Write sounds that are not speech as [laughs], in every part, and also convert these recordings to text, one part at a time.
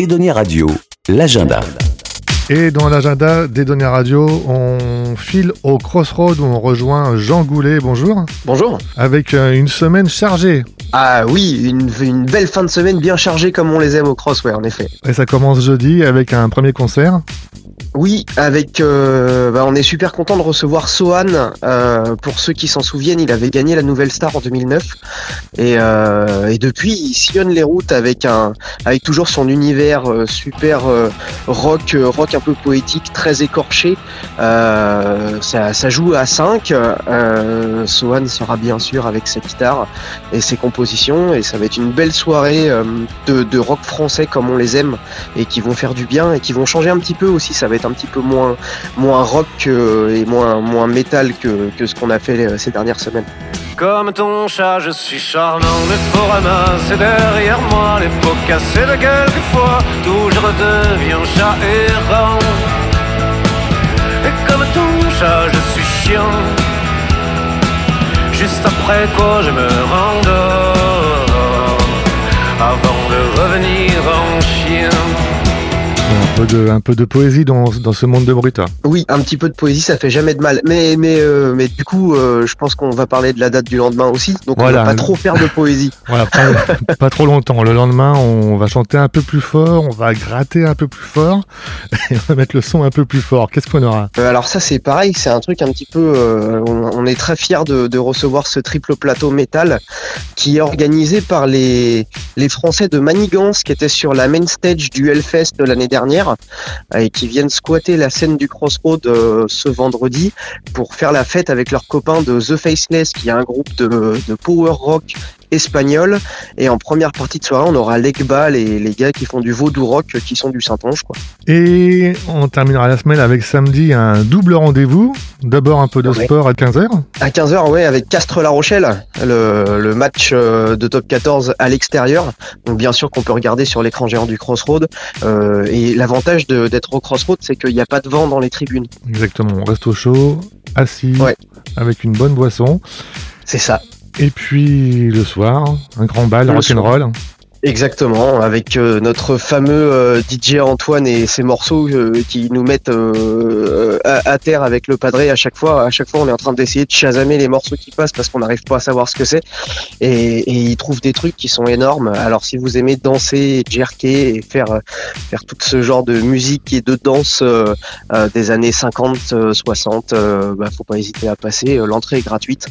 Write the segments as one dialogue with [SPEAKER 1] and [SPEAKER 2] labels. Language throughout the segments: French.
[SPEAKER 1] Edonia Radio, l'agenda.
[SPEAKER 2] Et dans l'agenda d'Edonia Radio, on file au Crossroad où on rejoint Jean Goulet. Bonjour.
[SPEAKER 3] Bonjour.
[SPEAKER 2] Avec euh, une semaine chargée.
[SPEAKER 3] Ah oui, une, une belle fin de semaine bien chargée comme on les aime au Crossway en effet.
[SPEAKER 2] Et ça commence jeudi avec un premier concert.
[SPEAKER 3] Oui, avec, euh, bah, on est super content de recevoir Sohan. Euh, pour ceux qui s'en souviennent, il avait gagné la Nouvelle Star en 2009 et, euh, et depuis il sillonne les routes avec un, avec toujours son univers euh, super euh, rock, rock un peu poétique, très écorché. Ça, joue à 5 Euh, Sohan sera bien sûr avec sa guitare et ses compositions et ça va être une belle soirée de, de rock français comme on les aime et qui vont faire du bien et qui vont changer un petit peu aussi. Un petit peu moins, moins rock et moins, moins métal que, que ce qu'on a fait euh, ces dernières semaines.
[SPEAKER 4] Comme ton chat, je suis charmant, mais faut ramasser derrière moi les pots cassés de quelquefois. Tout je redeviens chat errant. Et comme ton chat, je suis chiant. Juste après quoi, je me rendors.
[SPEAKER 2] Un peu de, un peu de poésie dans, dans ce monde de Bruta.
[SPEAKER 3] Oui, un petit peu de poésie, ça fait jamais de mal. Mais, mais, euh, mais du coup, euh, je pense qu'on va parler de la date du lendemain aussi. Donc
[SPEAKER 2] Voilà.
[SPEAKER 3] on va pas trop faire de poésie. [laughs]
[SPEAKER 2] Voilà, pas, [laughs] pas trop longtemps. Le lendemain, on va chanter un peu plus fort, on va gratter un peu plus fort [laughs] et on va mettre le son un peu plus fort. Qu'est-ce qu'on aura?
[SPEAKER 3] Euh, alors ça c'est pareil, c'est un truc un petit peu, on, on est très fiers de, de recevoir ce triple plateau métal qui est organisé par les, les Français de Manigance qui étaient sur la main stage du Hellfest l'année dernière euh, et qui viennent squatter la scène du Crossroad euh, ce vendredi pour faire la fête avec leurs copains de The Faceless qui est un groupe de power rock espagnol et en première partie de soirée on aura Legba les, les gars qui font du vaudou rock qui sont du Saint-Onge quoi.
[SPEAKER 2] Et on terminera la semaine avec samedi un double rendez-vous. D'abord un peu de
[SPEAKER 3] Ouais.
[SPEAKER 2] sport à 15h.
[SPEAKER 3] À 15h, ouais, avec Castres-La Rochelle, le, le match euh, de top 14 à l'extérieur. Donc bien sûr qu'on peut regarder sur l'écran géant du Crossroad. Euh, et l'avantage d'être au Crossroad, c'est qu'il n'y a pas de vent dans les tribunes.
[SPEAKER 2] Exactement, on reste au chaud, assis,
[SPEAKER 3] Ouais.
[SPEAKER 2] avec une bonne boisson.
[SPEAKER 3] C'est ça.
[SPEAKER 2] Et puis le soir, un grand bal rock'n'roll.
[SPEAKER 3] Exactement, avec euh, notre fameux euh, DJ Antoine et ses morceaux euh, qui nous mettent à, terre avec le padré à chaque fois. À chaque fois, on est en train d'essayer de chasamer les morceaux qui passent parce qu'on n'arrive pas à savoir ce que c'est. Et, et il trouve des trucs qui sont énormes. Alors, si vous aimez danser, jerker et faire faire tout ce genre de musique et de danse des années 50, euh, 60, euh, bah, faut pas hésiter à passer. L'entrée est gratuite.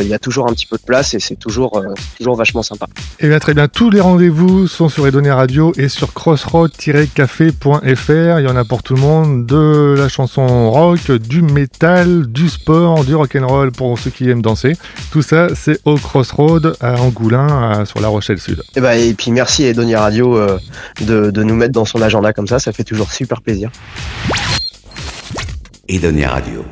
[SPEAKER 3] Il y a toujours un petit peu de place et c'est toujours toujours vachement sympa.
[SPEAKER 2] Et bien très bien, tous les rendez-vous sont sur Edonia Radio et sur crossroad-café.fr. Il y en a pour tout le monde, de la chanson rock, du métal, du sport, du rock'n'roll pour ceux qui aiment danser. Tout ça, c'est au Crossroad à Angoulin, à- sur La Rochelle Sud.
[SPEAKER 3] Et, bah, et puis merci à Edonia Radio euh, de, de nous mettre dans son agenda comme ça, ça fait toujours super plaisir.
[SPEAKER 1] Edonia Radio.